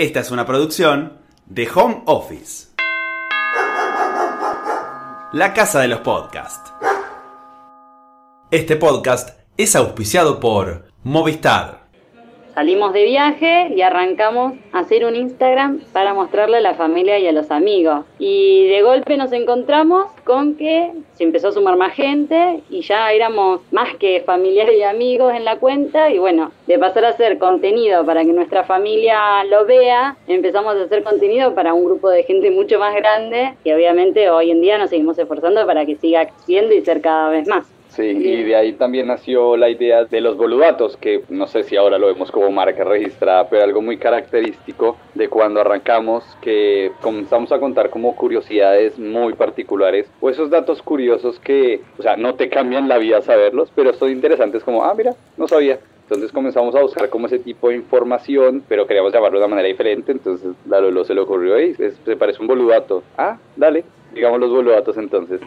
Esta es una producción de Home Office. La casa de los podcasts. Este podcast es auspiciado por Movistar. Salimos de viaje y arrancamos a hacer un Instagram para mostrarle a la familia y a los amigos. Y de golpe nos encontramos con que se empezó a sumar más gente y ya éramos más que familiares y amigos en la cuenta. Y bueno, de pasar a hacer contenido para que nuestra familia lo vea, empezamos a hacer contenido para un grupo de gente mucho más grande y obviamente hoy en día nos seguimos esforzando para que siga siendo y ser cada vez más. Sí, y de ahí también nació la idea de los boludatos, que no sé si ahora lo vemos como marca registrada, pero algo muy característico de cuando arrancamos, que comenzamos a contar como curiosidades muy particulares, o esos datos curiosos que, o sea, no te cambian la vida saberlos, pero son interesantes como, ah, mira, no sabía. Entonces comenzamos a buscar como ese tipo de información, pero queríamos llamarlo de una manera diferente, entonces la Lolo se le ocurrió, y se parece un boludato. Ah, dale, digamos los boludatos entonces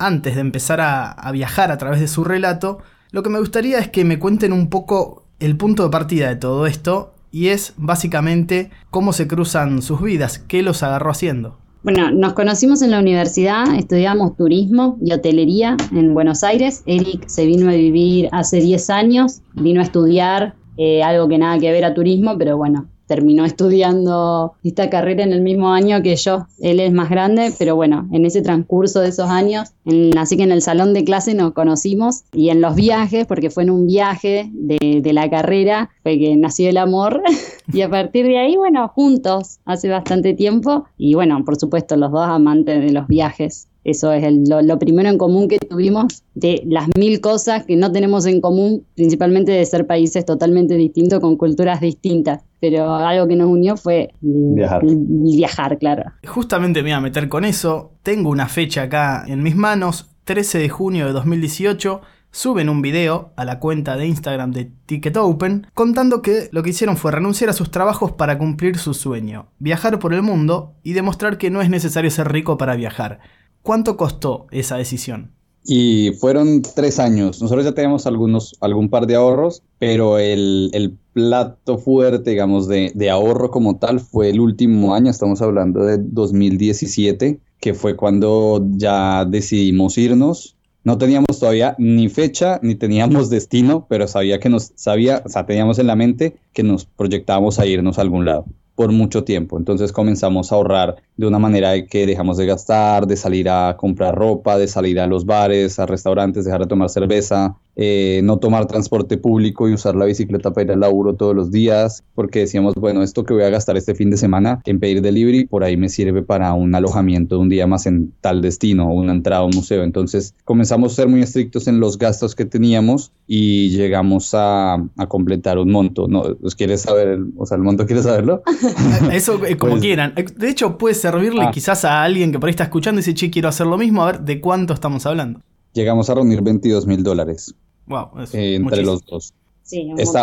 antes de empezar a, viajar a través de su relato, lo que me gustaría es que me cuenten un poco el punto de partida de todo esto y es básicamente cómo se cruzan sus vidas, qué los agarró haciendo. Bueno, nos conocimos en la universidad, estudiamos turismo y hotelería en Buenos Aires. Eric se vino a vivir hace 10 años, vino a estudiar eh, algo que nada que ver a turismo, pero bueno, terminó estudiando esta carrera en el mismo año que yo. Él es más grande, pero bueno, en ese transcurso de esos años, así que en el salón de clase nos conocimos y en los viajes, porque fue en un viaje de, de la carrera, fue que nació el amor y a partir de ahí, bueno, juntos hace bastante tiempo y bueno, por supuesto, los dos amantes de los viajes. Eso es lo, primero en común que tuvimos de las mil cosas que no tenemos en común, principalmente de ser países totalmente distintos con culturas distintas. Pero algo que nos unió fue viajar, viajar claro. Justamente me voy a meter con eso. Tengo una fecha acá en mis manos, 13 de junio de 2018 suben un video a la cuenta de Instagram de Ticket Open contando que lo que hicieron fue renunciar a sus trabajos para cumplir su sueño, viajar por el mundo y demostrar que no es necesario ser rico para viajar. ¿Cuánto costó esa decisión? Y fueron tres años. Nosotros ya teníamos algunos, algún par de ahorros, pero el, el plato fuerte, digamos, de, ahorro como tal fue el último año, estamos hablando de 2017, que fue cuando ya decidimos irnos. No teníamos todavía ni fecha ni teníamos destino, pero sabía que nos sabía, o sea, teníamos en la mente que nos proyectábamos a irnos a algún lado por mucho tiempo. Entonces comenzamos a ahorrar de una manera de que dejamos de gastar, de salir a comprar ropa, de salir a los bares, a restaurantes, dejar de tomar cerveza, eh, no tomar transporte público y usar la bicicleta para ir al laburo todos los días, porque decíamos, bueno, esto que voy a gastar este fin de semana en pedir delivery, por ahí me sirve para un alojamiento de un día más en tal destino o una entrada a un museo. Entonces comenzamos a ser muy estrictos en los gastos que teníamos y llegamos a, completar un monto. ¿No? ¿Quieres saber, o sea, el monto quieres saberlo? Eso eh, como pues quieran. Eh, de hecho, puede servirle ah. quizás a alguien que por ahí está escuchando y dice, che, quiero hacer lo mismo, a ver de cuánto estamos hablando. Llegamos a reunir 22 mil dólares. Eh, entre los dos.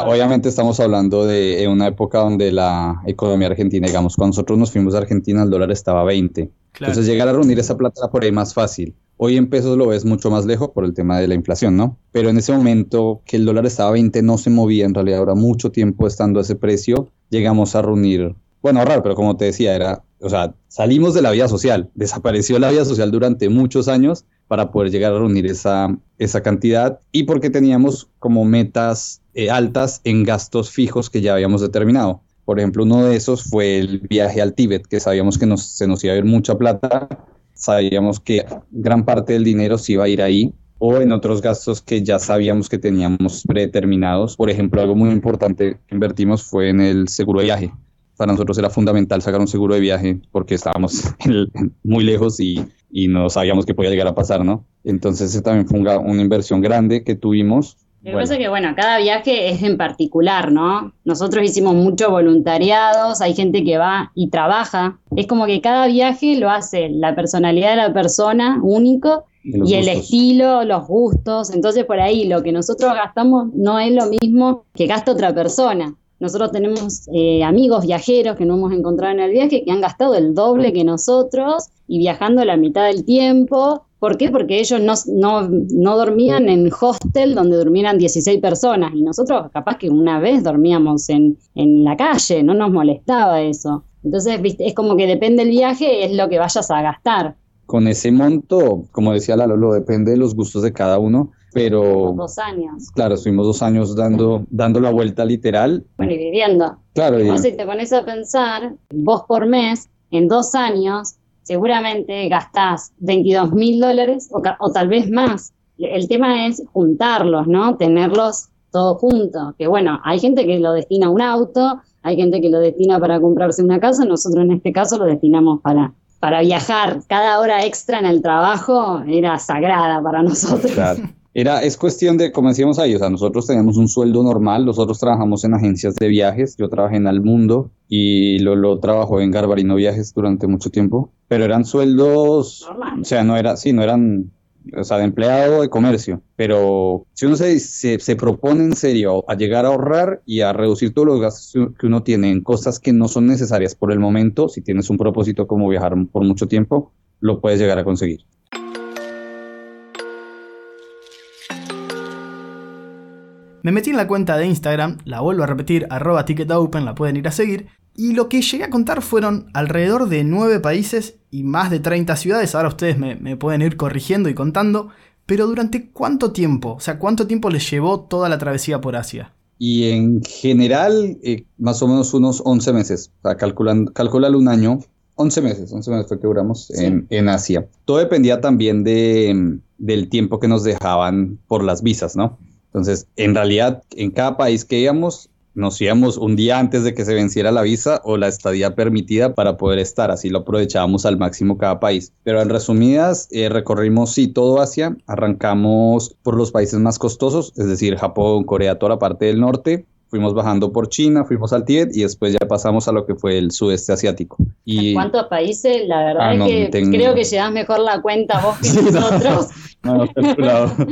obviamente estamos hablando de una época donde la economía argentina, digamos, cuando nosotros nos fuimos a Argentina el dólar estaba a 20. Entonces llegar a reunir esa plata era por ahí más fácil. Hoy en pesos lo ves mucho más lejos por el tema de la inflación, ¿no? Pero en ese momento que el dólar estaba a 20 no se movía, en realidad ahora mucho tiempo estando a ese precio, llegamos a reunir, bueno, raro, pero como te decía, era, o sea, salimos de la vida social, desapareció la vida social durante muchos años para poder llegar a reunir esa, esa cantidad y porque teníamos como metas eh, altas en gastos fijos que ya habíamos determinado. Por ejemplo, uno de esos fue el viaje al Tíbet, que sabíamos que se nos iba a ir mucha plata, sabíamos que gran parte del dinero se iba a ir ahí, o en otros gastos que ya sabíamos que teníamos predeterminados. Por ejemplo, algo muy importante que invertimos fue en el seguro de viaje. Para nosotros era fundamental sacar un seguro de viaje porque estábamos muy lejos y y no sabíamos qué podía llegar a pasar, ¿no? Entonces esa también fue una, inversión grande que tuvimos. Lo que pasa es que, bueno, cada viaje es en particular, ¿no? Nosotros hicimos muchos voluntariados, hay gente que va y trabaja. Es como que cada viaje lo hace la personalidad de la persona único y, el estilo, los gustos. Entonces, por ahí lo que nosotros gastamos no es lo mismo que gasta otra persona. Nosotros tenemos eh, amigos viajeros que no hemos encontrado en el viaje que han gastado el doble que nosotros y viajando la mitad del tiempo ¿Por qué? Porque ellos no, no, no, dormían en hostel donde durmieran 16 personas y nosotros capaz que una vez dormíamos en, en la calle, no nos molestaba eso. Entonces, ¿viste? es como que depende el viaje, es lo que vayas a gastar. Con ese monto, como decía Lalo, lo depende de los gustos de cada uno, pero... Dos años. Claro, estuvimos dos años dando, dando la vuelta literal. Bueno, y viviendo. Claro. Y... si te pones a pensar, vos por mes, en dos años, seguramente gastás 22 mil dólares o, o tal vez más. El tema es juntarlos, ¿no? Tenerlos todos juntos. Que bueno, hay gente que lo destina a un auto, hay gente que lo destina para comprarse una casa, nosotros en este caso lo destinamos para, para viajar. Cada hora extra en el trabajo era sagrada para nosotros. Era, es cuestión de, como decíamos ahí, o sea, nosotros teníamos un sueldo normal, nosotros trabajamos en agencias de viajes, yo trabajé en Almundo y lo trabajó en Garbarino Viajes durante mucho tiempo, pero eran sueldos, o sea, no era, sí, no eran o sea, de empleado de comercio. Pero si uno se, se, propone en serio a llegar a ahorrar y a reducir todos los gastos que uno tiene en cosas que no son necesarias por el momento, si tienes un propósito como viajar por mucho tiempo, lo puedes llegar a conseguir. Me metí en la cuenta de Instagram, la vuelvo a repetir, arroba ticketopen, la pueden ir a seguir, y lo que llegué a contar fueron alrededor de 9 países y más de 30 ciudades. Ahora ustedes me, pueden ir corrigiendo y contando. Pero durante cuánto tiempo? O sea, ¿cuánto tiempo les llevó toda la travesía por Asia? Y en general, eh, más o menos unos 11 meses. O sea, calculando, calculalo un año. 11 meses, 11 meses fue que duramos en, en, Asia. Todo dependía también de, del tiempo que nos dejaban por las visas, ¿no? Entonces, en realidad, en cada país que íbamos, nos íbamos un día antes de que se venciera la visa o la estadía permitida para poder estar, así lo aprovechábamos al máximo cada país. Pero en resumidas, eh, recorrimos sí todo Asia, arrancamos por los países más costosos, es decir, Japón, Corea, toda la parte del norte, fuimos bajando por China, fuimos al Tíbet y después ya pasamos a lo que fue el sudeste asiático. Y... ¿Cuántos países? La verdad ah, es que creo que llevas mejor la cuenta vos que nosotros. no, no,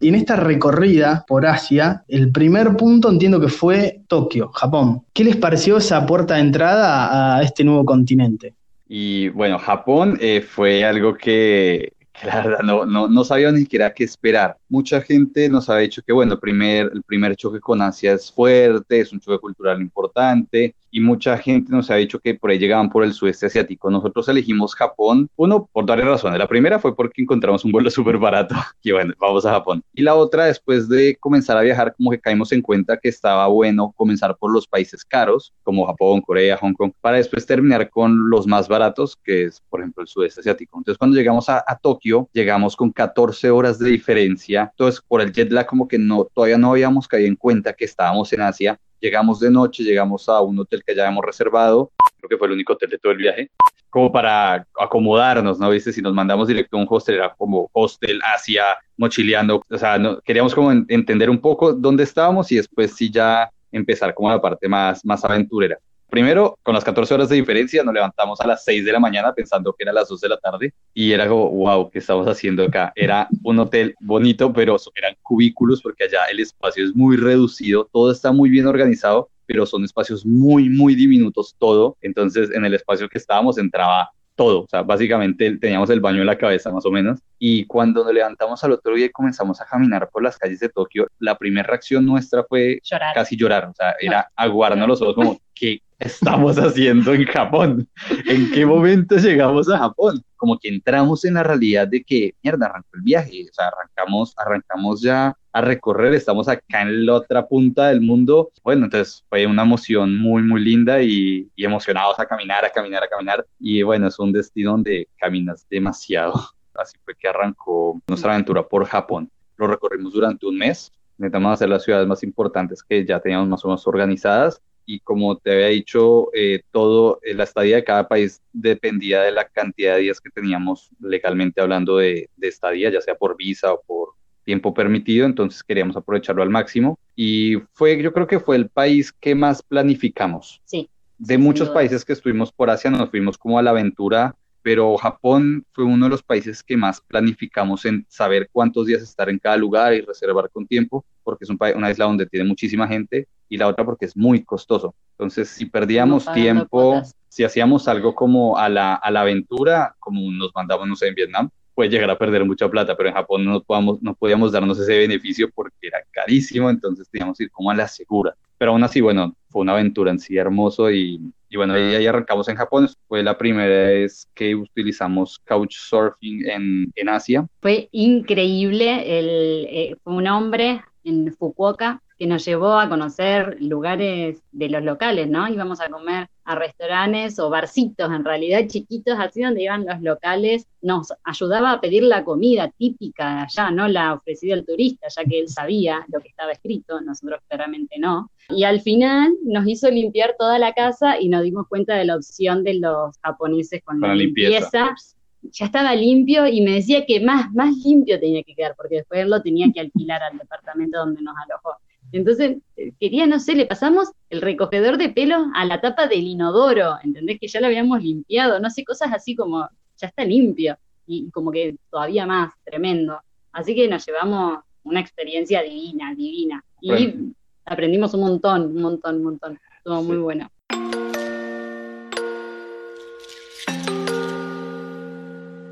en esta recorrida por Asia, el primer punto entiendo que fue Tokio, Japón. ¿Qué les pareció esa puerta de entrada a este nuevo continente? Y bueno, Japón eh, fue algo que, la verdad no, no, no, sabía ni siquiera qué esperar. Mucha gente nos ha dicho que, bueno, primer, el primer choque con Asia es fuerte, es un choque cultural importante, y mucha gente nos ha dicho que por ahí llegaban por el sudeste asiático. Nosotros elegimos Japón, uno, por varias razones. La primera fue porque encontramos un vuelo súper barato y bueno, vamos a Japón. Y la otra, después de comenzar a viajar, como que caímos en cuenta que estaba bueno comenzar por los países caros, como Japón, Corea, Hong Kong, para después terminar con los más baratos, que es, por ejemplo, el sudeste asiático. Entonces, cuando llegamos a, a Tokio, llegamos con 14 horas de diferencia. Entonces, por el jet lag, como que no, todavía no habíamos caído en cuenta que estábamos en Asia Llegamos de noche, llegamos a un hotel que ya habíamos reservado, creo que fue el único hotel de todo el viaje, como para acomodarnos, ¿no? Viste, si nos mandamos directo a un hostel, era como hostel Asia, mochileando, o sea, no, queríamos como entender un poco dónde estábamos y después sí ya empezar como la parte más, más aventurera. Primero, con las 14 horas de diferencia, nos levantamos a las 6 de la mañana pensando que era las 2 de la tarde y era como, wow, ¿qué estamos haciendo acá? Era un hotel bonito, pero eran cubículos porque allá el espacio es muy reducido, todo está muy bien organizado, pero son espacios muy, muy diminutos todo. Entonces, en el espacio que estábamos entraba todo, o sea, básicamente teníamos el baño en la cabeza más o menos, y cuando nos levantamos al otro día y comenzamos a caminar por las calles de Tokio, la primera reacción nuestra fue casi llorar, o sea, era aguarnos los ojos como, ¿qué estamos haciendo en Japón? ¿En qué momento llegamos a Japón? Como que entramos en la realidad de que, mierda, arrancó el viaje, o sea, arrancamos, arrancamos ya a recorrer, estamos acá en la otra punta del mundo. Bueno, entonces fue una emoción muy, muy linda y, y emocionados a caminar, a caminar, a caminar. Y bueno, es un destino donde caminas demasiado. Así fue que arrancó nuestra aventura por Japón. Lo recorrimos durante un mes. Intentamos hacer las ciudades más importantes que ya teníamos más o menos organizadas y como te había dicho, eh, todo, eh, la estadía de cada país dependía de la cantidad de días que teníamos legalmente hablando de, de, estadía, ya sea por visa o por tiempo permitido, entonces queríamos aprovecharlo al máximo y fue, yo creo que fue el país que más planificamos. Sí. De muchos países que estuvimos por Asia, nos fuimos como a la aventura pero Japón fue uno de los países que más planificamos en saber cuántos días estar en cada lugar y reservar con tiempo, porque es un una isla donde tiene muchísima gente, y la otra porque es muy costoso. Entonces, si perdíamos tiempo, si hacíamos algo como a la, a la aventura, como nos mandamos, no sé, en Vietnam, puede llegar a perder mucha plata, pero en Japón no, podamos, no podíamos darnos ese beneficio porque era carísimo, entonces teníamos que ir como a la segura. Pero aún así, bueno, fue una aventura en sí hermoso y, bueno, ahí, ahí, arrancamos en Japón. Fue la primera vez que utilizamos couchsurfing en, en Asia. Fue increíble, el, eh, fue un hombre en Fukuoka que nos llevó a conocer lugares de los locales, ¿no? Íbamos a comer a restaurantes o barcitos, en realidad chiquitos, así donde iban los locales, nos ayudaba a pedir la comida típica de allá, no la ofrecida al turista, ya que él sabía lo que estaba escrito, nosotros claramente no. Y al final nos hizo limpiar toda la casa y nos dimos cuenta de la opción de los japoneses con, la limpieza. ya estaba limpio y me decía que más, más limpio tenía que quedar, porque después él lo tenía que alquilar al departamento donde nos alojó. Entonces, eh, quería, no sé, le pasamos el recogedor de pelo a la tapa del inodoro, ¿entendés? Que ya lo habíamos limpiado, no sé, cosas así como, ya está limpio, y como que todavía más, tremendo. Así que nos llevamos una experiencia divina, divina. Y aprendimos un montón, un montón, un montón. Estuvo muy bueno.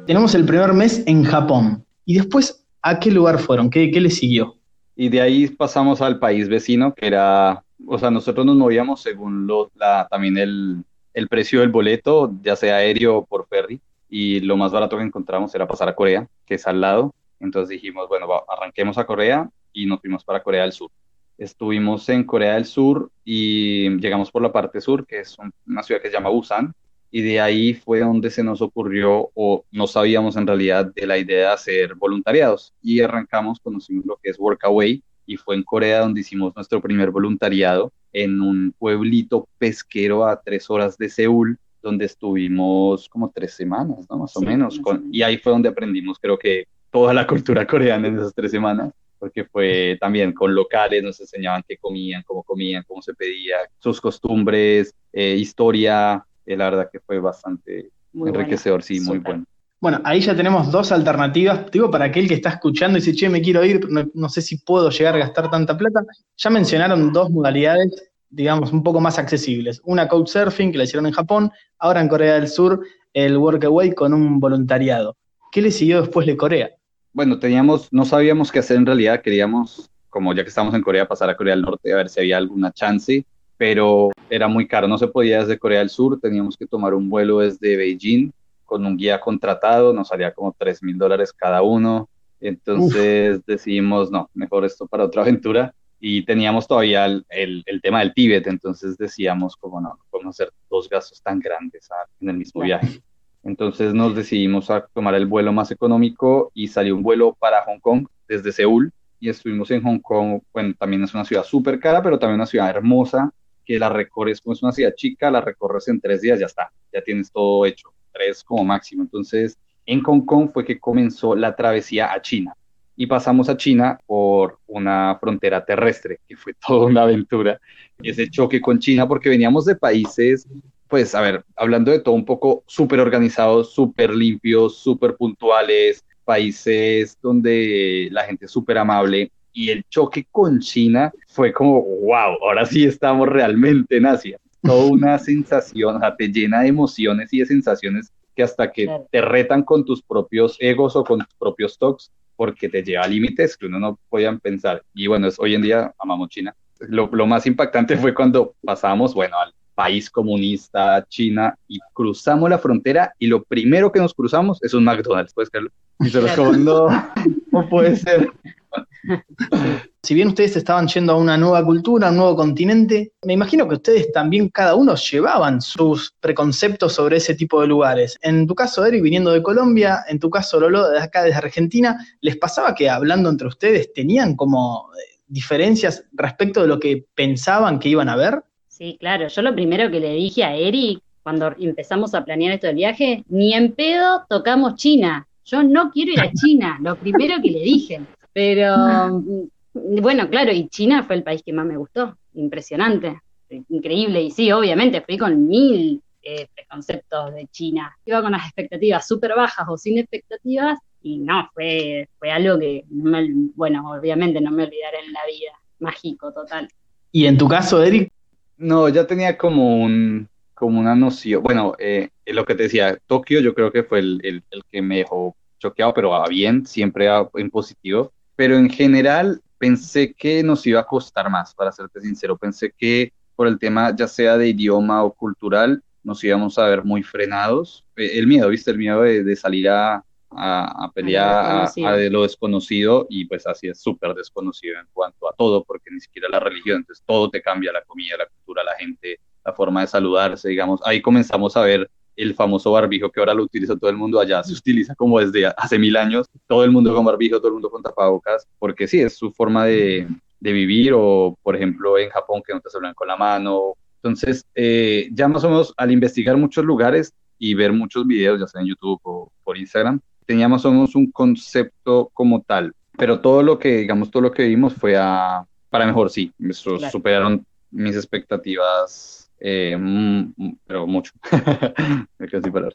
Tenemos el primer mes en Japón. ¿Y después a qué lugar fueron? ¿Qué, qué le siguió? Y de ahí pasamos al país vecino, que era, o sea, nosotros nos movíamos según lo, la, también el, el precio del boleto, ya sea aéreo o por ferry, y lo más barato que encontramos era pasar a Corea, que es al lado. Entonces dijimos, bueno, arranquemos a Corea y nos fuimos para Corea del Sur. Estuvimos en Corea del Sur y llegamos por la parte sur, que es una ciudad que se llama Busan, y de ahí fue donde se nos ocurrió o no sabíamos en realidad de la idea de hacer voluntariados y arrancamos, conocimos lo que es Workaway y fue en Corea donde hicimos nuestro primer voluntariado en un pueblito pesquero a tres horas de Seúl donde estuvimos como tres semanas, ¿no? Más o menos. Con, y ahí fue donde aprendimos, creo que, toda la cultura coreana en esas tres semanas, porque fue también con locales, nos enseñaban qué comían, cómo comían, cómo se pedía, sus costumbres, eh, historia, la verdad que fue bastante enriquecedor, sí, muy bueno. Bueno, ahí ya tenemos dos alternativas. Digo, para aquel que está escuchando y dice, che, me quiero ir, no, sé si puedo llegar a gastar tanta plata. Ya mencionaron dos modalidades, digamos, un poco más accesibles. Una Couchsurfing, que la hicieron en Japón, ahora en Corea del Sur, el Workaway con un voluntariado. ¿Qué le siguió después de Corea? Bueno, teníamos, no sabíamos qué hacer en realidad, queríamos, como ya que estamos en Corea, pasar a Corea del Norte a ver si había alguna chance pero era muy caro, no se podía desde Corea del Sur, teníamos que tomar un vuelo desde Beijing con un guía contratado, nos salía como 3 mil dólares cada uno, entonces decidimos, no, mejor esto para otra aventura, y teníamos todavía el, el, tema del Tíbet, entonces decíamos como no, no podemos hacer dos gastos tan grandes ah, en el mismo viaje. Entonces nos decidimos a tomar el vuelo más económico y salió un vuelo para Hong Kong desde Seúl y estuvimos en Hong Kong, bueno, también es una ciudad súper cara, pero también una ciudad hermosa, que la recorres, como es una ciudad chica, la recorres en tres días, ya está, ya tienes todo hecho, tres como máximo. Entonces, en Hong Kong fue que comenzó la travesía a China y pasamos a China por una frontera terrestre, que fue toda una aventura, ese choque con China, porque veníamos de países, pues, a ver, hablando de todo un poco súper organizados, súper limpios, súper puntuales, países donde la gente es súper amable, y el choque con China fue como, wow, ahora sí estamos realmente en Asia. Toda una sensación, o sea, te llena de emociones y de sensaciones que hasta que te retan con tus propios egos o con tus propios talks, porque te lleva a límites que uno no podía pensar. Y bueno, es, hoy en día amamos China. Lo, lo más impactante fue cuando pasamos, bueno, al país comunista, China, y cruzamos la frontera y lo primero que nos cruzamos es un McDonald's, ¿puedes creerlo? Y se los no, no puede ser. Si bien ustedes estaban yendo a una nueva cultura, a un nuevo continente, me imagino que ustedes también cada uno llevaban sus preconceptos sobre ese tipo de lugares. En tu caso, Eric, viniendo de Colombia, en tu caso, Lolo, de acá desde Argentina, ¿les pasaba que hablando entre ustedes tenían como eh, diferencias respecto de lo que pensaban que iban a ver? Sí, claro. Yo lo primero que le dije a Eric cuando empezamos a planear esto del viaje, ni en pedo tocamos China. Yo no quiero ir a China, lo primero que le dije. Pero bueno, claro, y China fue el país que más me gustó, impresionante, increíble. Y sí, obviamente fui con mil eh, preconceptos de China. Iba con las expectativas súper bajas o sin expectativas y no, fue, fue algo que, bueno, obviamente no me olvidaré en la vida. Mágico, total. ¿Y en tu caso, Eric? No, ya tenía como un como una noción. Bueno, eh, lo que te decía, Tokio yo creo que fue el, el, el que me dejó choqueado, pero a bien, siempre en positivo. Pero en general pensé que nos iba a costar más, para serte sincero. Pensé que por el tema ya sea de idioma o cultural, nos íbamos a ver muy frenados. Eh, el miedo, ¿viste? El miedo de, salir a, a, pelear a, de lo desconocido y pues así es súper desconocido en cuanto a todo, porque ni siquiera la religión, entonces todo te cambia, la comida, la cultura, la gente, la forma de saludarse, digamos. Ahí comenzamos a ver el famoso barbijo que ahora lo utiliza todo el mundo allá, se utiliza como desde hace mil años, todo el mundo con barbijo, todo el mundo con tapabocas, porque sí, es su forma de, de vivir, o por ejemplo en Japón que no te saludan con la mano. Entonces, eh, ya más o menos al investigar muchos lugares y ver muchos videos, ya sea en YouTube o por Instagram, teníamos más o menos un concepto como tal, pero todo lo que, digamos, todo lo que vimos fue a, para mejor, sí, superaron mis expectativas eh, mm, mm, pero mucho. Me quedo sin palabras.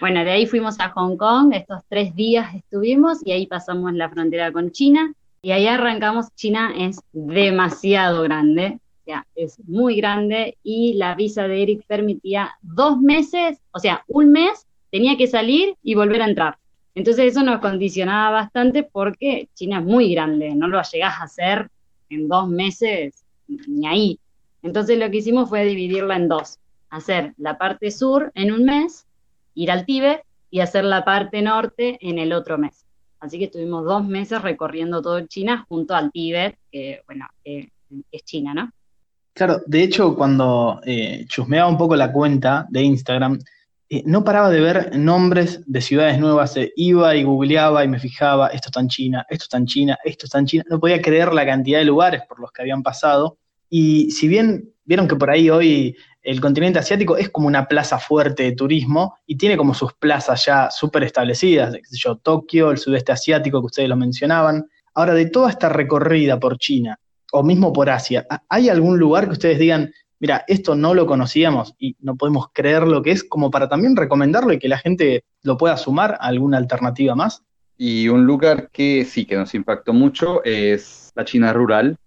Bueno, de ahí fuimos a Hong Kong, estos tres días estuvimos y ahí pasamos la frontera con China y ahí arrancamos. China es demasiado grande, sea, es muy grande y la visa de Eric permitía dos meses, o sea, un mes tenía que salir y volver a entrar. Entonces eso nos condicionaba bastante porque China es muy grande, no lo llegás a hacer en dos meses ni ahí. Entonces lo que hicimos fue dividirla en dos, hacer la parte sur en un mes, ir al Tíbet y hacer la parte norte en el otro mes. Así que estuvimos dos meses recorriendo todo China junto al Tíbet, que bueno, es China, ¿no? Claro, de hecho cuando eh, chusmeaba un poco la cuenta de Instagram, eh, no paraba de ver nombres de ciudades nuevas, eh, iba y googleaba y me fijaba, esto está en China, esto está en China, esto está en China, no podía creer la cantidad de lugares por los que habían pasado. Y si bien vieron que por ahí hoy el continente asiático es como una plaza fuerte de turismo y tiene como sus plazas ya súper establecidas, yo, Tokio, el sudeste asiático que ustedes lo mencionaban. Ahora, de toda esta recorrida por China, o mismo por Asia, ¿hay algún lugar que ustedes digan, mira, esto no lo conocíamos y no podemos creer lo que es, como para también recomendarlo y que la gente lo pueda sumar a alguna alternativa más. Y un lugar que sí que nos impactó mucho es la China rural.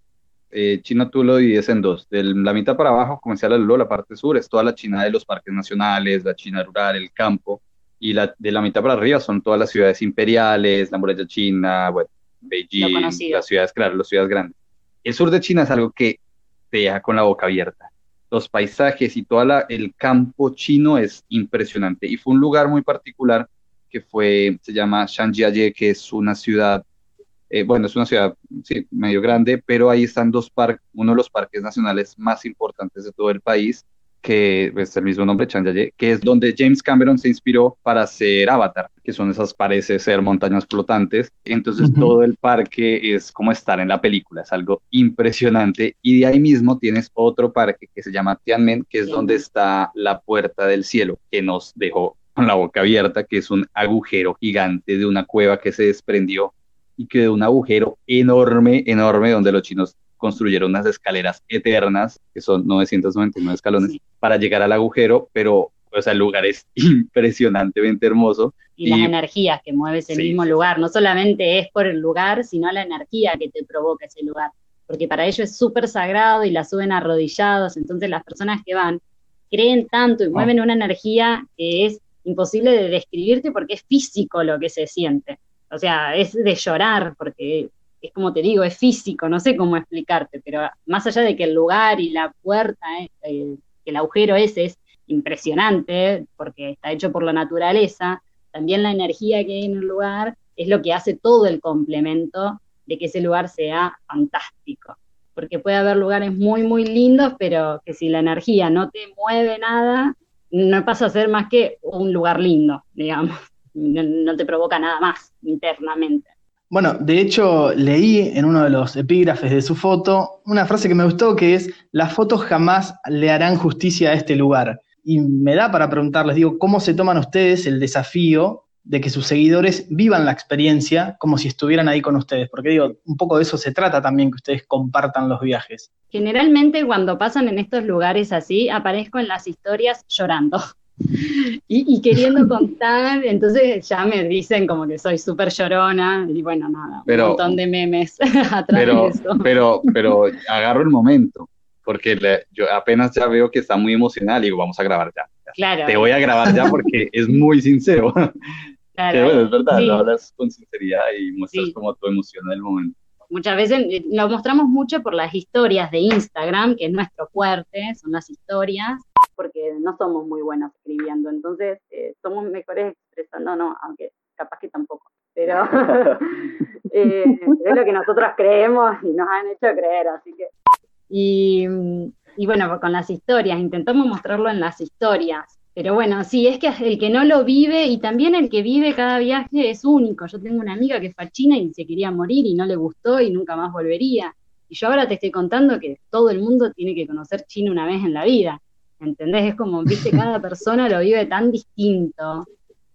Eh, China tú lo divides en dos. De la mitad para abajo, como decía la, la parte sur, es toda la China de los parques nacionales, la China rural, el campo. Y la, de la mitad para arriba son todas las ciudades imperiales, la muralla china, Beijing, las ciudades, claro, las ciudades grandes. El sur de China es algo que te deja con la boca abierta los paisajes y todo el campo chino es impresionante. Y fue un lugar muy particular que fue, se llama Shanjiaye, que es una ciudad, eh, bueno, es una ciudad sí, medio grande, pero ahí están dos parques, uno de los parques nacionales más importantes de todo el país, que es el mismo nombre, Chanyaye, que es donde James Cameron se inspiró para hacer Avatar, que son esas, parece ser montañas flotantes. Entonces todo el parque es como estar en la película, es algo impresionante. Y de ahí mismo tienes otro parque que se llama Tianmen, que es donde está la puerta del cielo, que nos dejó con la boca abierta, que es un agujero gigante de una cueva que se desprendió y que de un agujero enorme, enorme, donde los chinos construyeron unas escaleras eternas, que son 999 escalones, para llegar al agujero, pero o sea, el lugar es impresionantemente hermoso. Y, las energías que mueve ese mismo lugar, no solamente es por el lugar, sino la energía que te provoca ese lugar, porque para ellos es súper sagrado y la suben arrodillados, entonces las personas que van creen tanto y ah. mueven una energía que es imposible de describirte porque es físico lo que se siente. O sea, es de llorar porque es como te digo, es físico, no sé cómo explicarte, pero más allá de que el lugar y la puerta, eh, el agujero ese es impresionante, porque está hecho por la naturaleza, también la energía que hay en el lugar es lo que hace todo el complemento de que ese lugar sea fantástico. Porque puede haber lugares muy, muy lindos, pero que si la energía no te mueve nada, no pasa a ser más que un lugar lindo, digamos. no te provoca nada más internamente. Bueno, de hecho leí en uno de los epígrafes de su foto una frase que me gustó que es, las fotos jamás le harán justicia a este lugar. Y me da para preguntarles, digo, ¿cómo se toman ustedes el desafío de que sus seguidores vivan la experiencia como si estuvieran ahí con ustedes? Porque digo, un poco de eso se trata también, que ustedes compartan los viajes. Generalmente cuando pasan en estos lugares así, aparezco en las historias llorando y, queriendo contar, entonces ya me dicen como que soy súper llorona y bueno, nada, un montón de memes atrás pero, de eso. Pero, pero agarro el momento, porque yo apenas ya veo que está muy emocional y digo, vamos a grabar ya. Claro. Te voy a grabar ya porque es muy sincero. Claro. bueno, es verdad, lo hablas con sinceridad y muestras como tu emoción en el momento. Muchas veces eh, lo mostramos mucho por las historias de Instagram, que es nuestro fuerte, son las historias, porque no somos muy buenos escribiendo, entonces eh, somos mejores expresando, no, aunque capaz que tampoco, pero eh, es lo que nosotros creemos y nos han hecho creer, así que... Y, y bueno, con las historias, intentamos mostrarlo en las historias, pero bueno, sí, es que el que no lo vive y también el que vive cada viaje es único. Yo tengo una amiga que fue a China y se quería morir y no le gustó y nunca más volvería. Y yo ahora te estoy contando que todo el mundo tiene que conocer China una vez en la vida. ¿Entendés? Es como, viste, cada persona lo vive tan distinto.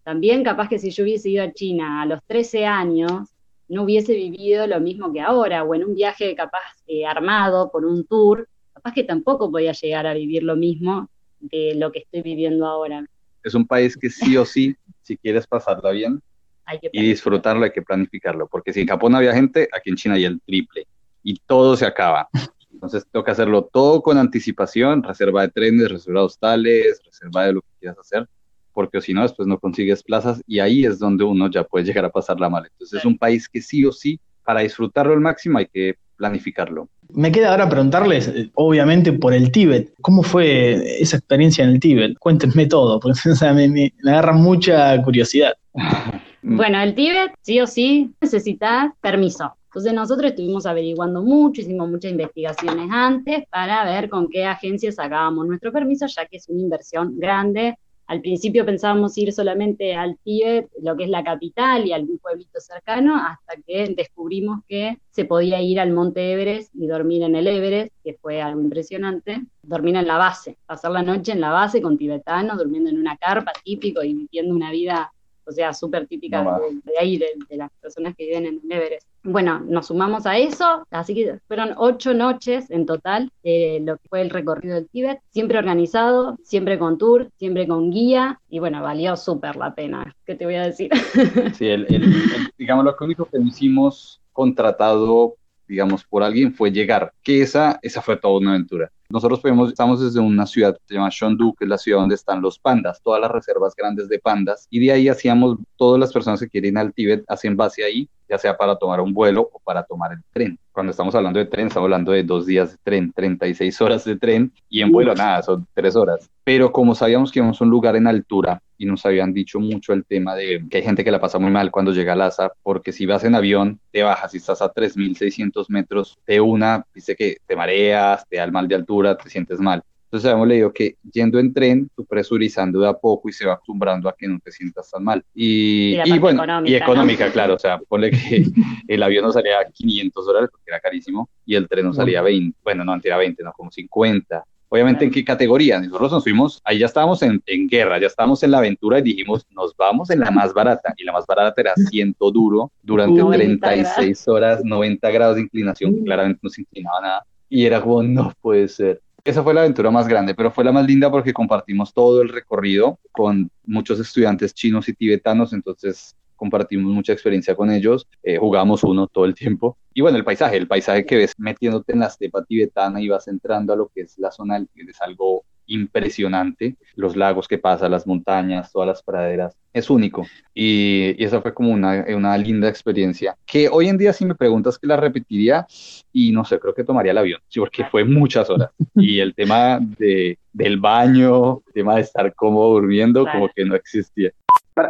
También capaz que si yo hubiese ido a China a los 13 años, no hubiese vivido lo mismo que ahora, o en un viaje capaz eh, armado por un tour, capaz que tampoco podía llegar a vivir lo mismo de lo que estoy viviendo ahora. Es un país que sí o sí, si quieres pasarla bien y disfrutarlo, hay que planificarlo, porque si en Japón había gente, aquí en China hay el triple y todo se acaba. Entonces tengo que hacerlo todo con anticipación, reserva de trenes, reserva de hostales, reserva de lo que quieras hacer, porque si no, después no consigues plazas y ahí es donde uno ya puede llegar a pasarla mal. Entonces es un país que sí o sí, para disfrutarlo al máximo hay que planificarlo. Me queda ahora preguntarles, obviamente, por el Tíbet. ¿Cómo fue esa experiencia en el Tíbet? Cuéntenme todo, porque me, agarra mucha curiosidad. Bueno, el Tíbet, sí o sí, necesita permiso. Entonces nosotros estuvimos averiguando mucho, hicimos muchas investigaciones antes para ver con qué agencias sacábamos nuestro permiso, ya que es una inversión grande al principio pensábamos ir solamente al Tíbet, lo que es la capital y algún pueblito cercano, hasta que descubrimos que se podía ir al Monte Everest y dormir en el Everest, que fue algo impresionante. Dormir en la base, pasar la noche en la base con tibetanos, durmiendo en una carpa típico y viviendo una vida o sea, súper típica de, ahí, de, las personas que viven en el Everest. Bueno, nos sumamos a eso, así que fueron ocho noches en total de lo que fue el recorrido del Tíbet, siempre organizado, siempre con tour, siempre con guía, y bueno, valió súper la pena, ¿qué te voy a decir? Sí, el, digamos, lo único que hicimos contratado digamos, por alguien fue llegar, que esa, esa fue toda una aventura. Nosotros podemos, estamos desde una ciudad que se llama Shondu, que es la ciudad donde están los pandas, todas las reservas grandes de pandas, y de ahí hacíamos, todas las personas que quieren ir al Tíbet hacen base ahí, ya sea para tomar un vuelo o para tomar el tren. Cuando estamos hablando de tren, estamos hablando de dos días de tren, 36 horas de tren, y en vuelo nada, son tres horas. Pero como sabíamos que íbamos a un lugar en altura, y nos habían dicho mucho el tema de que hay gente que la pasa muy mal cuando llega a Lhasa, porque si vas en avión, te bajas y estás a 3.600 metros de una, dice que te mareas, te da el mal de altura, te sientes mal. Entonces habíamos leído que yendo en tren, tú presurizando de a poco y se va acostumbrando a que no te sientas tan mal. Y, bueno, económica, y económica, claro, o sea, ponle que el avión no salía a 500 dólares porque era carísimo y el tren no salía a 20, bueno, no, era 20, no, como 50. Obviamente, ¿en qué categoría? Nosotros nos fuimos, ahí ya estábamos en, guerra, ya estábamos en la aventura y dijimos, nos vamos en la más barata. Y la más barata era ciento duro durante 36 horas, 90 grados de inclinación, que claramente no se inclinaba nada. Y era como, no puede ser. Esa fue la aventura más grande, pero fue la más linda porque compartimos todo el recorrido con muchos estudiantes chinos y tibetanos, entonces compartimos mucha experiencia con ellos, eh, jugamos uno todo el tiempo. Y bueno, el paisaje, el paisaje que ves metiéndote en la estepa tibetana y vas entrando a lo que es la zona del es algo impresionante, los lagos que pasa, las montañas, todas las praderas, es único. Y, y esa fue como una, una, linda experiencia, que hoy en día si me preguntas que la repetiría, y no sé, creo que tomaría el avión, sí, porque fue muchas horas. Y el tema de, del baño, el tema de estar como durmiendo, como que no existía.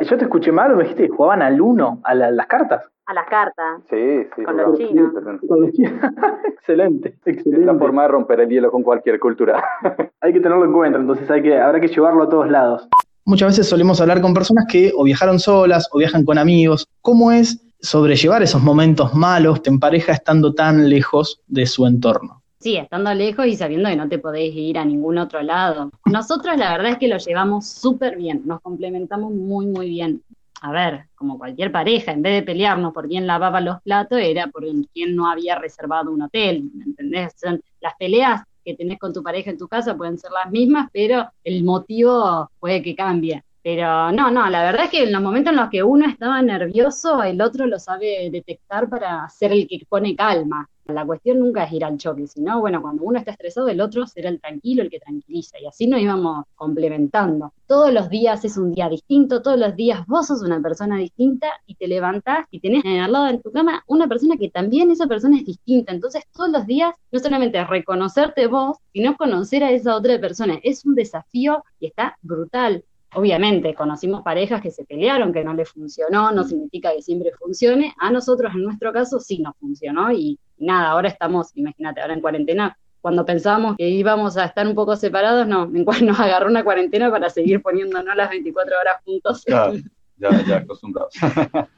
Yo te escuché mal, me dijiste que jugaban al uno, a las cartas. A las cartas. Sí, sí. Con los chinos. Con los chinos. excelente, excelente. Es la forma de romper el hielo con cualquier cultura. hay que tenerlo en cuenta, entonces hay que, habrá que llevarlo a todos lados. Muchas veces solemos hablar con personas que o viajaron solas o viajan con amigos. ¿Cómo es sobrellevar esos momentos malos en pareja estando tan lejos de su entorno? Sí, estando lejos y sabiendo que no te podés ir a ningún otro lado. Nosotros la verdad es que lo llevamos súper bien, nos complementamos muy, muy bien. A ver, como cualquier pareja, en vez de pelearnos por quién lavaba los platos, era por quién no había reservado un hotel, ¿me entendés? las peleas que tenés con tu pareja en tu casa pueden ser las mismas, pero el motivo puede que cambie. Pero no, no, la verdad es que en los momentos en los que uno estaba nervioso, el otro lo sabe detectar para ser el que pone calma. La cuestión nunca es ir al choque, sino, bueno, cuando uno está estresado, el otro será el tranquilo, el que tranquiliza. Y así nos íbamos complementando. Todos los días es un día distinto, todos los días vos sos una persona distinta y te levantás y tenés al lado de tu cama una persona que también esa persona es distinta. Entonces, todos los días no solamente reconocerte vos, sino conocer a esa otra persona. Es un desafío y está brutal. Obviamente, conocimos parejas que se pelearon, que no le funcionó, no significa que siempre funcione. A nosotros, en nuestro caso, sí nos funcionó y nada, ahora estamos, imagínate, ahora en cuarentena. Cuando pensábamos que íbamos a estar un poco separados, no, nos agarró una cuarentena para seguir poniéndonos las 24 horas juntos. ya, ya acostumbrados.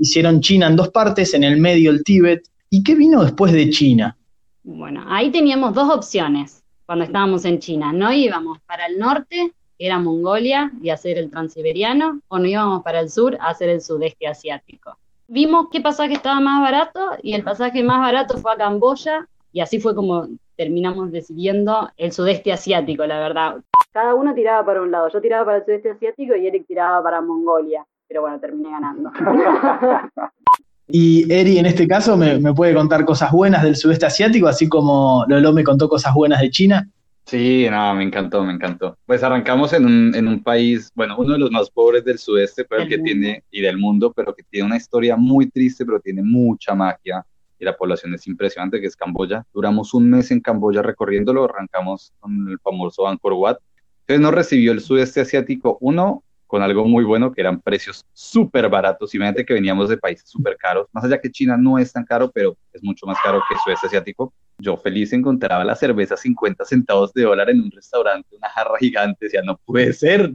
Hicieron China en dos partes, en el medio el Tíbet. ¿Y qué vino después de China? Bueno, ahí teníamos dos opciones cuando estábamos en China. No íbamos para el norte, era Mongolia, y hacer el transiberiano, o no íbamos para el sur a hacer el sudeste asiático. Vimos qué pasaje estaba más barato y el pasaje más barato fue a Camboya y así fue como terminamos decidiendo el sudeste asiático, la verdad. Cada uno tiraba para un lado, yo tiraba para el sudeste asiático y Eric tiraba para Mongolia, pero bueno, terminé ganando. Y Eri, en este caso, me, puede contar cosas buenas del sudeste asiático, así como Lolo me contó cosas buenas de China. Sí, no, me encantó, me encantó. Pues arrancamos en un, en un país, bueno, uno de los más pobres del sudeste, pero el que tiene, y del mundo, pero que tiene una historia muy triste, pero tiene mucha magia. Y la población es impresionante, que es Camboya. Duramos un mes en Camboya recorriéndolo, arrancamos con el famoso Angkor Wat. Entonces nos recibió el sudeste asiático, uno, con algo muy bueno, que eran precios súper baratos. Imagínate que veníamos de países súper caros, más allá que China no es tan caro, pero es mucho más caro que Suecia asiático. Yo feliz encontraba la cerveza 50 centavos de dólar en un restaurante, una jarra gigante, decía, no puede ser,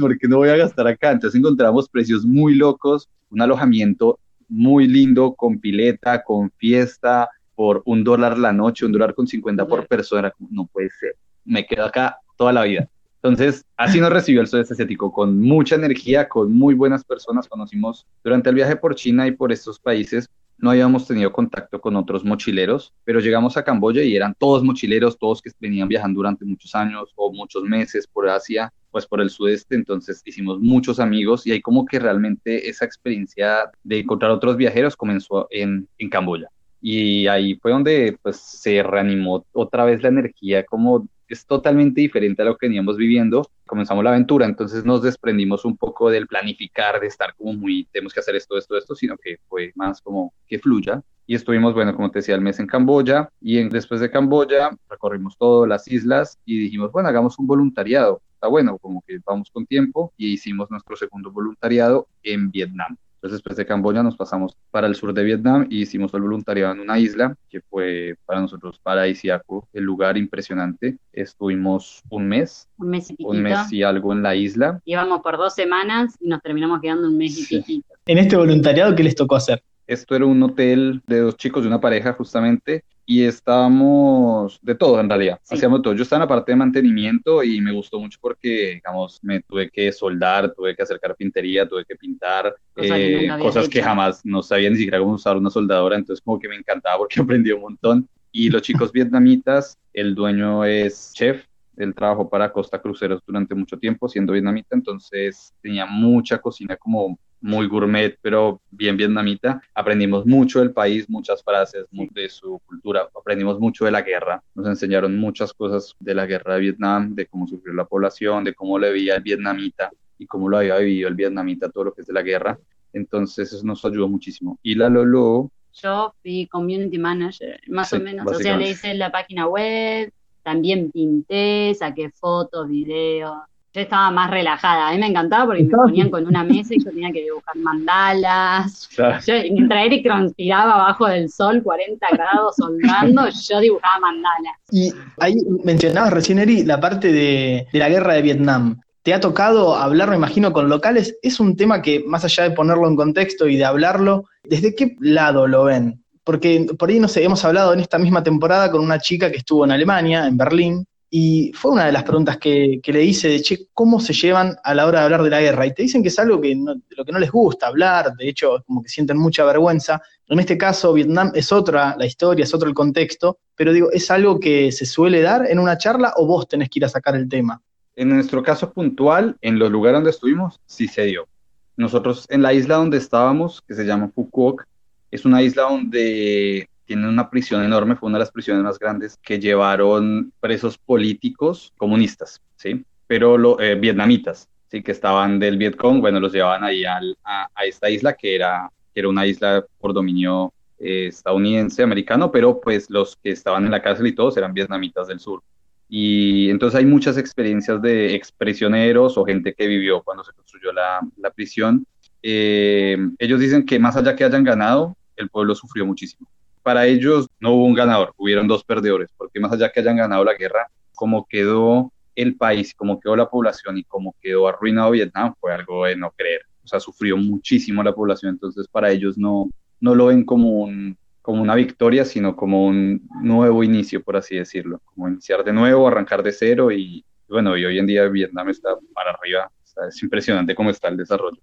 ¿por qué no voy a gastar acá? Entonces encontramos precios muy locos, un alojamiento muy lindo, con pileta, con fiesta, por un dólar la noche, un dólar con 50 por persona, no puede ser, me quedo acá toda la vida. Entonces, así nos recibió el sudeste asiático, con mucha energía, con muy buenas personas. Conocimos durante el viaje por China y por estos países, no habíamos tenido contacto con otros mochileros, pero llegamos a Camboya y eran todos mochileros, todos que venían viajando durante muchos años o muchos meses por Asia, pues por el sudeste, entonces hicimos muchos amigos y ahí como que realmente esa experiencia de encontrar otros viajeros comenzó en, en Camboya. Y ahí fue donde pues se reanimó otra vez la energía como es totalmente diferente a lo que veníamos viviendo. Comenzamos la aventura, entonces nos desprendimos un poco del planificar, de estar como muy, tenemos que hacer esto, esto, esto, sino que fue más como que fluya. Y estuvimos, bueno, como te decía, el mes en Camboya y después de Camboya recorrimos todas las islas y dijimos, bueno, hagamos un voluntariado. Está bueno, como que vamos con tiempo y hicimos nuestro segundo voluntariado en Vietnam. Entonces, después de Camboya nos pasamos para el sur de Vietnam y hicimos el voluntariado en una isla que fue para nosotros paradisiaco, el lugar impresionante. Estuvimos un mes, un mes y, un mes y algo en la isla. Íbamos por dos semanas y nos terminamos quedando un mes y piquito. En este voluntariado, ¿qué les tocó hacer? Esto era un hotel de dos chicos de una pareja justamente y estábamos de todo en realidad, hacíamos todo. Yo estaba en la parte de mantenimiento y me gustó mucho porque, digamos, me tuve que soldar, tuve que hacer carpintería, tuve que pintar, cosas, que, eh, jamás no sabía ni siquiera cómo usar una soldadora, entonces como que me encantaba porque aprendí un montón. Y los chicos vietnamitas, el dueño es chef, él trabajó para Costa Cruceros durante mucho tiempo siendo vietnamita, entonces tenía mucha cocina como muy gourmet, pero bien vietnamita. Aprendimos mucho del país, muchas frases de su cultura, aprendimos mucho de la guerra. Nos enseñaron muchas cosas de la guerra de Vietnam, de cómo sufrió la población, de cómo le veía el vietnamita y cómo lo había vivido el vietnamita, todo lo que es de la guerra. Entonces eso nos ayudó muchísimo. Y la Lolo... Yo fui community manager, más o menos. O sea, le hice la página web, también pinté, saqué fotos, videos yo estaba más relajada. A mí me encantaba porque me ponían con una mesa y yo tenía que dibujar mandalas. Yo, mientras Eric transpiraba abajo del sol, 40 grados soldando, yo dibujaba mandalas. Y ahí mencionabas recién, Eric, la parte de, de la guerra de Vietnam. ¿Te ha tocado hablar, me imagino, con locales? Es un tema que, más allá de ponerlo en contexto y de hablarlo, ¿desde qué lado lo ven? Porque por ahí, no sé, hemos hablado en esta misma temporada con una chica que estuvo en Alemania, en Berlín, y fue una de las preguntas que, le hice de, che, ¿cómo se llevan a la hora de hablar de la guerra? Y te dicen que es algo que no, de lo que no les gusta hablar, de hecho, como que sienten mucha vergüenza. En este caso, Vietnam es otra la historia, es otro el contexto, pero digo, ¿es algo que se suele dar en una charla o vos tenés que ir a sacar el tema? En nuestro caso puntual, en los lugares donde estuvimos, sí se dio. nosotros en la isla donde estábamos, que se llama Fukuok, es una isla donde tienen una prisión enorme, fue una de las prisiones más grandes que llevaron presos políticos comunistas, ¿sí? Pero lo, eh, vietnamitas, ¿sí? Que estaban del Vietcong, bueno, los llevaban ahí a, a, esta isla que era, que era una isla por dominio eh, estadounidense, americano, pero pues los que estaban en la cárcel y todos eran vietnamitas del sur. Y entonces hay muchas experiencias de exprisioneros o gente que vivió cuando se construyó la, la prisión. Eh, ellos dicen que más allá que hayan ganado, el pueblo sufrió muchísimo para ellos no hubo un ganador, hubieron dos perdedores, porque más allá que hayan ganado la guerra, como quedó el país, como quedó la población y como quedó arruinado Vietnam, fue algo de no creer. O sea, sufrió muchísimo la población, entonces para ellos no, no lo ven como, un, como una victoria, sino como un nuevo inicio, por así decirlo, como iniciar de nuevo, arrancar de cero y bueno, y hoy en día Vietnam está para arriba, es impresionante cómo está el desarrollo.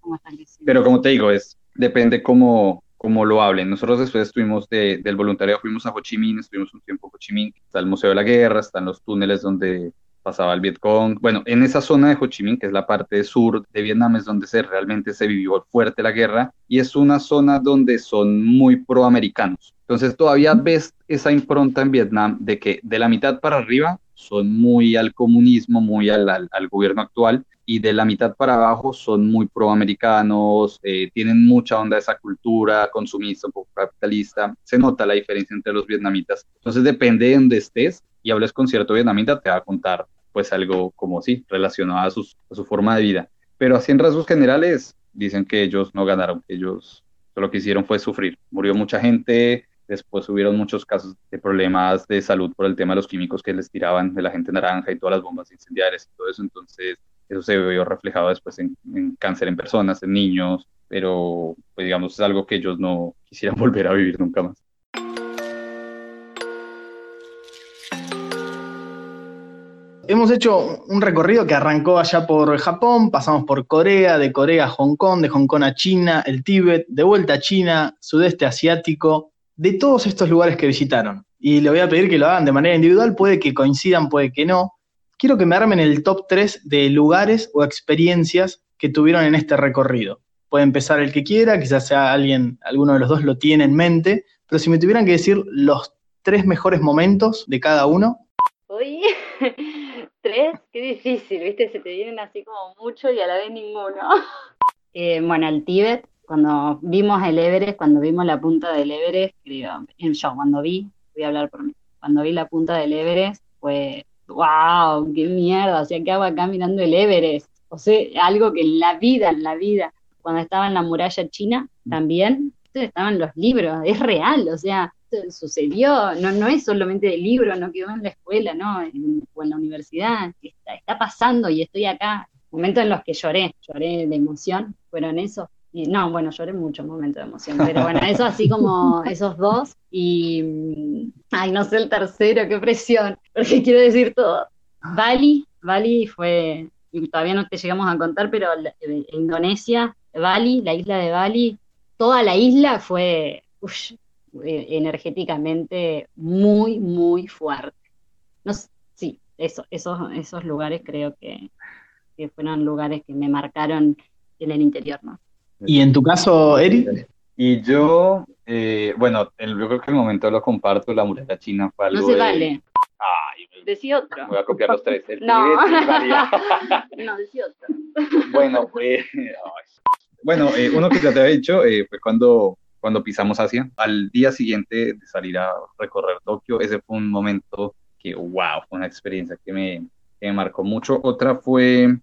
Pero como te digo, es depende cómo, como lo hablen. Nosotros después estuvimos del voluntariado, fuimos a Ho Chi Minh, estuvimos un tiempo en Ho Chi Minh, está el Museo de la Guerra, están los túneles donde pasaba el Vietcong. Bueno, en esa zona de Ho Chi Minh, que es la parte sur de Vietnam, es donde se, realmente se vivió fuerte la guerra y es una zona donde son muy proamericanos. Entonces todavía ves esa impronta en Vietnam de que de la mitad para arriba son muy al comunismo, muy al, al gobierno actual, y de la mitad para abajo son muy proamericanos, eh, tienen mucha onda de esa cultura consumista, un poco capitalista. Se nota la diferencia entre los vietnamitas. Entonces depende de donde estés y hables con cierto vietnamita, te va a contar pues algo como sí, relacionado a, sus, a su forma de vida. Pero así en rasgos generales dicen que ellos no ganaron, que ellos lo que hicieron fue sufrir. Murió mucha gente, después hubieron muchos casos de problemas de salud por el tema de los químicos que les tiraban de la gente naranja y todas las bombas incendiarias y todo eso. Entonces, eso se vio reflejado después en, cáncer en personas, en niños, pero pues digamos es algo que ellos no quisieran volver a vivir nunca más. Hemos hecho un recorrido que arrancó allá por Japón, pasamos por Corea, de Corea a Hong Kong, de Hong Kong a China, el Tíbet, de vuelta a China, sudeste asiático, de todos estos lugares que visitaron. Y le voy a pedir que lo hagan de manera individual, puede que coincidan, puede que no quiero que me armen el top 3 de lugares o experiencias que tuvieron en este recorrido. Puede empezar el que quiera, quizás sea alguien, alguno de los dos lo tiene en mente, pero si me tuvieran que decir los tres mejores momentos de cada uno. Uy, tres, qué difícil, ¿viste? Se te vienen así como mucho y a la vez ninguno. Eh, bueno, el Tíbet, cuando vimos el Everest, cuando vimos la punta del Everest, creo, yo cuando vi, voy a hablar por mí, cuando vi la punta del Everest fue wow, qué mierda, o sea, ¿qué hago acá mirando el Everest? O sea, algo que en la vida, en la vida, cuando estaba en la muralla china, también, estaban los libros, es real, o sea, sucedió, no, no es solamente de libro, no quedó en la escuela, ¿no? o en la universidad, está, está pasando y estoy acá. Momentos en los que lloré, lloré de emoción, fueron esos. Y, no, bueno, lloré mucho momento de emoción, pero bueno, eso así como esos dos y, mm, ay, no sé el tercero, qué presión, porque quiero decir todo. Bali, Bali fue, todavía no te llegamos a contar, pero eh, Indonesia, Bali, la isla de Bali, toda la isla fue eh, energéticamente muy, muy fuerte. No, sí, eso, esos, esos lugares creo que, que fueron lugares que me marcaron en el interior, ¿no? ¿Y en tu caso, Eric? Y yo, eh, bueno, el, yo creo que el momento lo comparto, la muralla china fue algo No se vale. Ay, Decí otro. Voy a copiar los tres. El no. no, decí otro. Bueno, pues, bueno eh, uno que ya te había dicho eh, fue cuando, cuando pisamos Asia. Al día siguiente de salir a recorrer Tokio, ese fue un momento que, wow, fue una experiencia que me, que me marcó mucho. Otra fue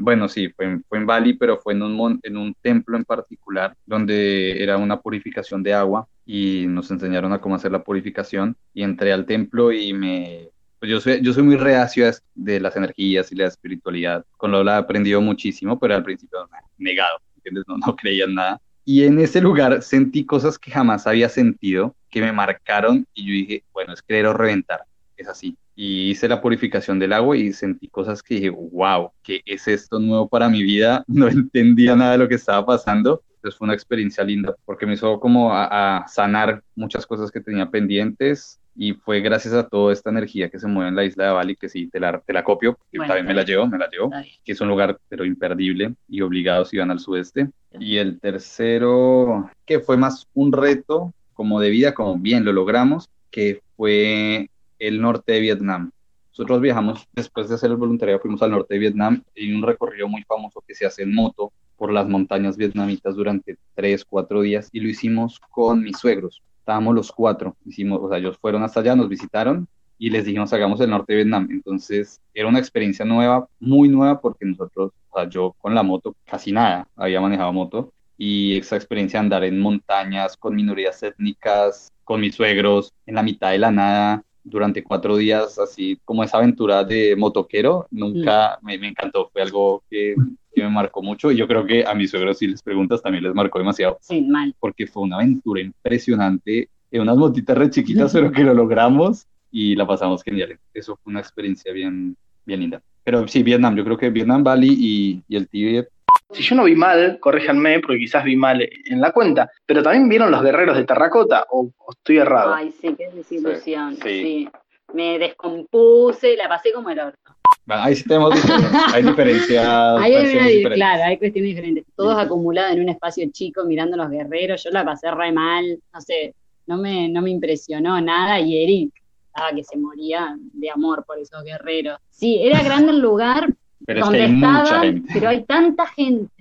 bueno, sí, fue en, fue en Bali, pero fue en un, en un templo en particular, donde era una purificación de agua y nos enseñaron a cómo hacer la purificación y entré al templo y me... Pues yo soy, yo soy muy reacio de las energías y la espiritualidad, con lo la he aprendido muchísimo, pero al principio negado, ¿entiendes? No, no creía en nada. Y en ese lugar sentí cosas que jamás había sentido, que me marcaron y yo dije, bueno, es creer o reventar, es así y hice la purificación del agua y sentí cosas que dije, wow, ¿qué es esto nuevo para mi vida? No entendía nada de lo que estaba pasando. Entonces fue una experiencia linda porque me hizo como a, sanar muchas cosas que tenía pendientes y fue gracias a toda esta energía que se mueve en la isla de Bali que sí, te la, te la copio, que también me la llevo, me la llevo, que es un lugar pero imperdible y obligados si van al sudeste. Y el tercero, que fue más un reto como de vida, como bien lo logramos, que fue el norte de Vietnam. Nosotros viajamos, después de hacer el voluntariado, fuimos al norte de Vietnam y un recorrido muy famoso que se hace en moto por las montañas vietnamitas durante tres, cuatro días y lo hicimos con mis suegros estábamos los cuatro, hicimos, o sea, ellos fueron hasta allá, nos visitaron y les dijimos hagamos el norte de Vietnam. Entonces era una experiencia nueva, muy nueva, porque nosotros, o sea, yo con la moto casi nada había manejado moto y esa experiencia de andar en montañas con minorías étnicas, con mis suegros, en la mitad de la nada, durante cuatro días, así como esa aventura de motoquero, nunca me, me, encantó, fue algo que que me marcó mucho y yo creo que a mis suegros si les preguntas también les marcó demasiado. Sí, mal. Porque fue una aventura impresionante, en unas motitas re chiquitas, pero que lo logramos y la pasamos genial. Eso fue una experiencia bien, bien linda. Pero sí, Vietnam, yo creo que Vietnam, Bali y, y el Tíbet si yo no vi mal, corríjanme, porque quizás vi mal en la cuenta, pero también vieron los guerreros de terracota, o, estoy errado. Ay, sí, qué desilusión. sí. Me descompuse, la pasé como el orto. Ahí sí tenemos hay diferencias. hay claro, hay cuestiones diferentes. Todos acumulados en un espacio chico mirando los guerreros. Yo la pasé re mal, no sé, no me, no me impresionó nada. Y Eric estaba que se moría de amor por esos guerreros. Sí, era grande el lugar pero donde estaba, pero hay tanta gente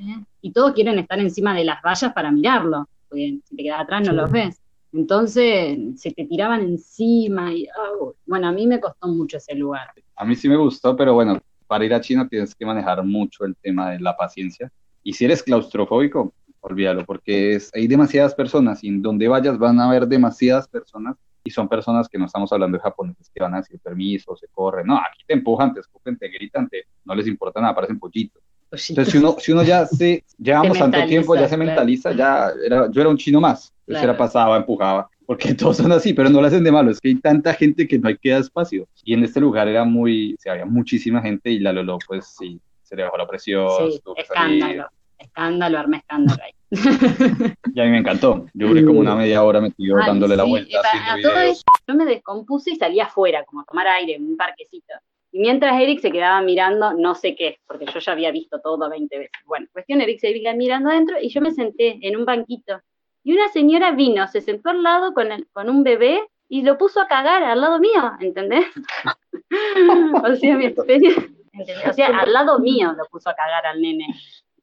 y todos quieren estar encima de las vallas para mirarlo. Porque si te quedas atrás no los ves. Entonces se te tiraban encima y oh, bueno, a mí me costó mucho ese lugar. A mí sí me gustó, pero bueno, para ir a China tienes que manejar mucho el tema de la paciencia. Y si eres claustrofóbico, olvídalo, porque es, hay demasiadas personas y en donde vayas van a haber demasiadas personas y son personas que no estamos hablando de japoneses que van a decir permiso, se corren. No, aquí te empujan, te escupen, te gritan, no les importa nada, parecen pollitos. Entonces, si uno, si uno ya se, llevamos tanto tiempo, ya se mentaliza, ya era, yo era un chino más. Entonces era pasaba, empujaba, porque todos son así, pero no lo hacen de malo, es que hay tanta gente que no hay que dar espacio. Y en este lugar era muy, o había muchísima gente y la Lolo, pues sí, se le bajó la presión. Sí, escándalo, escándalo, armé escándalo ahí. Y a mí me encantó. Yo duré como una media hora metido dándole la vuelta. yo me descompuse y salí afuera, como a tomar aire en un parquecito. Y mientras Eric se quedaba mirando, no sé qué, porque yo ya había visto todo 20 veces. Bueno, cuestión, Eric se iba mirando adentro y yo me senté en un banquito. Y una señora vino, se sentó al lado con, el, con un bebé y lo puso a cagar al lado mío, ¿entendés? o sea, mi experiencia, O sea, al lado mío lo puso a cagar al nene.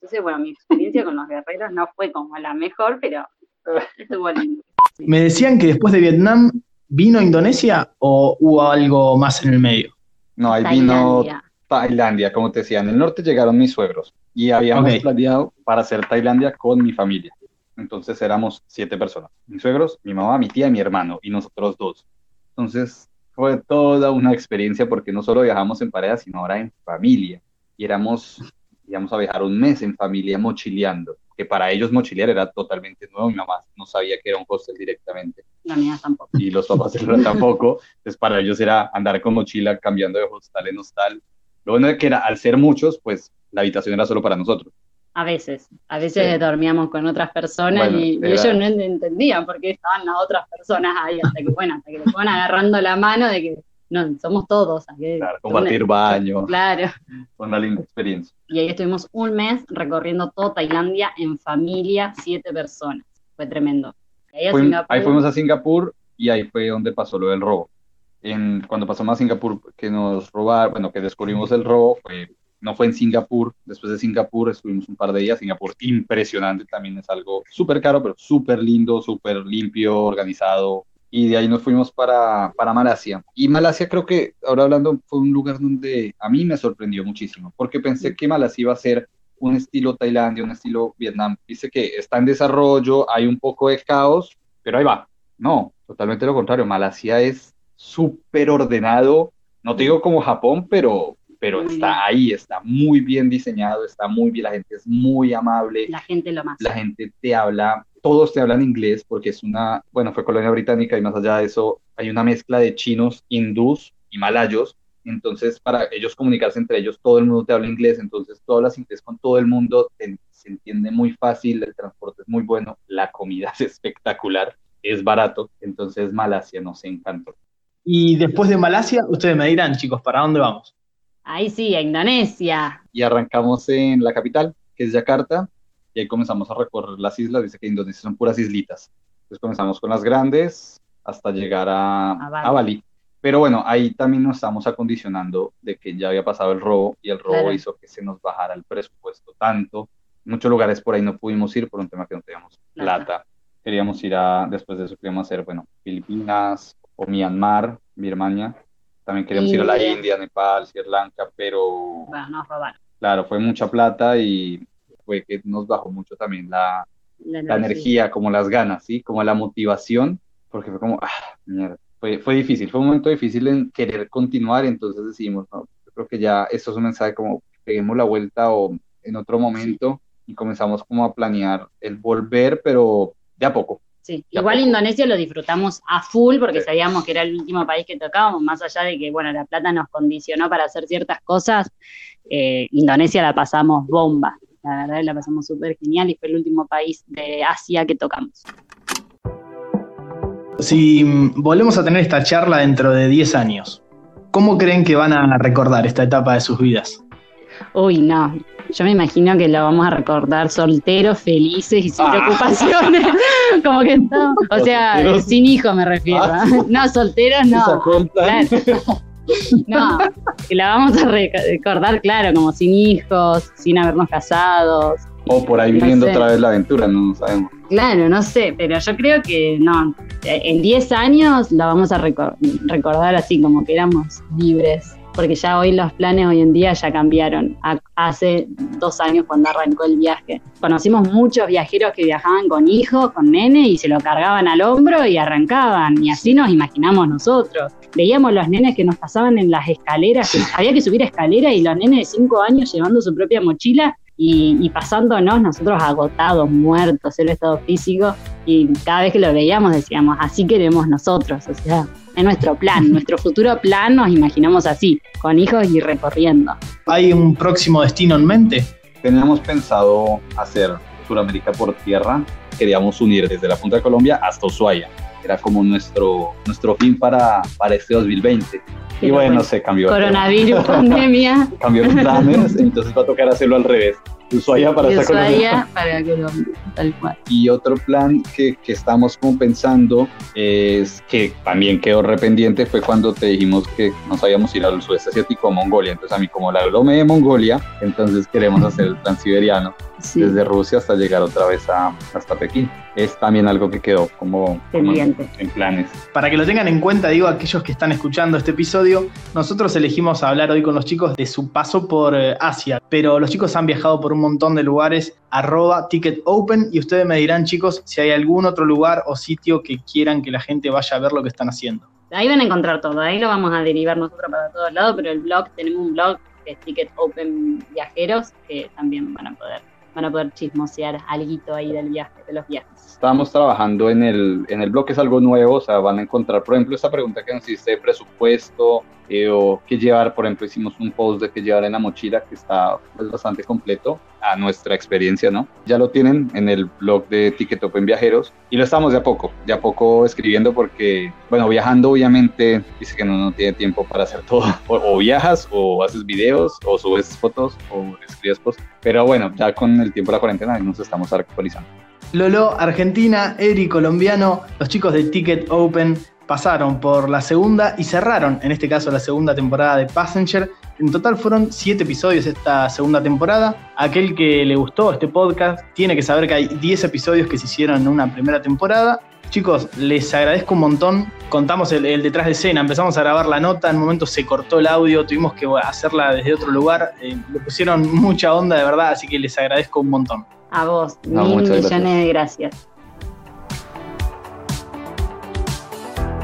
Entonces, bueno, mi experiencia con los guerreros no fue como la mejor, pero estuvo lindo. Me decían que después de Vietnam vino a Indonesia o hubo algo más en el medio. No, ahí vino Tailandia, como te decía. En el norte llegaron mis suegros y habíamos planeado para hacer Tailandia con mi familia. Entonces éramos siete personas. Mis suegros, mi mamá, mi tía y mi hermano y nosotros dos. Entonces fue toda una experiencia porque no solo viajamos en pareja, sino ahora en familia. Y éramos, íbamos a viajar un mes en familia mochileando que para ellos mochilear era totalmente nuevo. Mi mamá no sabía que era un hostel directamente. La mía tampoco. Y los papás tampoco. Entonces para ellos era andar con mochila cambiando de hostal en hostal. Lo bueno es que era, al ser muchos, pues la habitación era solo para nosotros. A veces, a veces dormíamos con otras personas y, ellos no entendían por qué estaban las otras personas ahí, hasta que, bueno, hasta que le fueron agarrando la mano de que no, somos todos. claro, compartir baño. Claro. Fue una linda experiencia. Y ahí estuvimos un mes recorriendo toda Tailandia en familia, siete personas. Fue tremendo. Ahí, fuimos, a Singapur y ahí fue donde pasó lo del robo. En, cuando pasamos a Singapur, que nos robaron, bueno, que descubrimos el robo, fue, no fue en Singapur, después de Singapur estuvimos un par de días, Singapur impresionante, también es algo súper caro, pero súper lindo, súper limpio, organizado, y de ahí nos fuimos para, para Malasia. Y Malasia creo que, ahora hablando, fue un lugar donde a mí me sorprendió muchísimo, porque pensé que Malasia iba a ser un estilo Tailandia, un estilo Vietnam. Dice que está en desarrollo, hay un poco de caos, pero ahí va. No, totalmente lo contrario. Malasia es súper ordenado. No te digo como Japón, pero, pero está ahí, está muy bien diseñado, está muy bien, la gente es muy amable. La gente lo más. La gente te habla todos te hablan inglés porque es una, bueno, fue colonia británica y más allá de eso hay una mezcla de chinos, hindús y malayos. Entonces, para ellos comunicarse entre ellos, todo el mundo te habla inglés, entonces tú hablas inglés con todo el mundo, se entiende muy fácil, el transporte es muy bueno, la comida es espectacular, es barato, entonces Malasia nos encantó. Y después de Malasia, ustedes me dirán, chicos, ¿para dónde vamos? Ahí sí, a Indonesia. Y arrancamos en la capital, que es Yakarta, y ahí comenzamos a recorrer las islas. Dice que Indonesia son puras islitas. Entonces comenzamos con las grandes hasta llegar a, a, Bali. Pero bueno, ahí también nos estamos acondicionando de que ya había pasado el robo y el robo hizo que se nos bajara el presupuesto tanto. En muchos lugares por ahí no pudimos ir por un tema que no teníamos plata. Queríamos ir a, después de eso queríamos hacer, bueno, Filipinas o Myanmar, Birmania. También queríamos ir a la India, Nepal, Sri Lanka, pero... Bueno, nos robaron. Claro, fue mucha plata y fue que nos bajó mucho también la, la, energía. como las ganas, ¿sí? Como la motivación, porque fue como, ah, mierda. Fue, fue difícil, fue un momento difícil en querer continuar, entonces decidimos, no, yo creo que ya esto es un mensaje como, peguemos la vuelta o en otro momento y comenzamos como a planear el volver, pero de a poco. Sí, igual Indonesia lo disfrutamos a full porque sabíamos que era el último país que tocábamos, más allá de que, bueno, la plata nos condicionó para hacer ciertas cosas, eh, Indonesia la pasamos bomba la verdad la pasamos súper genial y fue el último país de Asia que tocamos. Si volvemos a tener esta charla dentro de 10 años, ¿cómo creen que van a recordar esta etapa de sus vidas? Uy, no. Yo me imagino que lo vamos a recordar solteros, felices y sin ah. preocupaciones. Como que no. O sea, sin hijo me refiero. Ah. No, solteros no. No, que la vamos a recordar, claro, como sin hijos, sin habernos casado. O por ahí viviendo otra vez la aventura, no sabemos. Claro, no sé, pero yo creo que no. En 10 años la vamos a recordar así, como que éramos libres porque ya hoy los planes hoy en día ya cambiaron. Hace dos años cuando arrancó el viaje. Conocimos muchos viajeros que viajaban con hijos, con nene y se lo cargaban al hombro y arrancaban. Y así nos imaginamos nosotros. Veíamos los nenes que nos pasaban en las escaleras, había que subir escalera y los nenes de cinco años llevando su propia mochila y, y, pasándonos nosotros agotados, muertos, el estado físico, y cada vez que lo veíamos decíamos, así queremos nosotros, o sea, es nuestro plan, nuestro futuro plan nos imaginamos así, con hijos y recorriendo. ¿Hay un próximo destino en mente? Teníamos pensado hacer Sudamérica por tierra, queríamos unir desde la punta de Colombia hasta Ushuaia. Era como nuestro, nuestro fin para, para este 2020. y bueno, se cambió. Coronavirus, pandemia. Cambió los planes, entonces va a tocar hacerlo al revés. Ushuaia para Ushuaia para Colombia, tal cual. Y otro plan que, que estamos como pensando es que también quedó rependiente fue cuando te dijimos que nos íbamos a ir al sudeste asiático a Mongolia. Entonces a mí como la me de Mongolia, entonces queremos hacer el desde Rusia hasta llegar otra vez a, hasta Pekín. Es también algo que quedó como, en planes. Para que lo tengan en cuenta, digo, aquellos que están escuchando este episodio, nosotros elegimos hablar hoy con los chicos de su paso por eh, Asia, pero los chicos han viajado por un montón de lugares, arroba ticket open, y ustedes me dirán, chicos, si hay algún otro lugar o sitio que quieran que la gente vaya a ver lo que están haciendo. Ahí van a encontrar todo, ahí lo vamos a derivar nosotros para todos lados, pero el blog, tenemos un blog que es Ticket Open Viajeros, que también van a poder van a poder chismosear algo ahí del viaje, de los viajes. Estamos trabajando en el, en el blog, es algo nuevo, o sea, van a encontrar, por ejemplo, esta pregunta que nos hiciste de presupuesto, eh, o qué llevar, por ejemplo, hicimos un post de qué llevar en la mochila que está pues, bastante completo a nuestra experiencia, ¿no? Ya lo tienen en el blog de Ticket Open Viajeros y lo estamos de a poco, de a poco escribiendo porque, bueno, viajando obviamente dice que no, no tiene tiempo para hacer todo, o, viajas o haces videos o subes fotos o escribes posts, pero bueno, ya con el tiempo de la cuarentena nos estamos actualizando. Lolo, Argentina, Eri, colombiano, los chicos de Ticket Open pasaron por la segunda y cerraron, en este caso, la segunda temporada de Passenger. En total fueron siete episodios esta segunda temporada. Aquel que le gustó este podcast tiene que saber que hay 10 episodios que se hicieron en una primera temporada. Chicos, les agradezco un montón. Contamos el, detrás de escena, empezamos a grabar la nota, en un momento se cortó el audio, tuvimos que hacerla desde otro lugar. Eh, le pusieron mucha onda de verdad, así que les agradezco un montón. A vos, mil millones de gracias.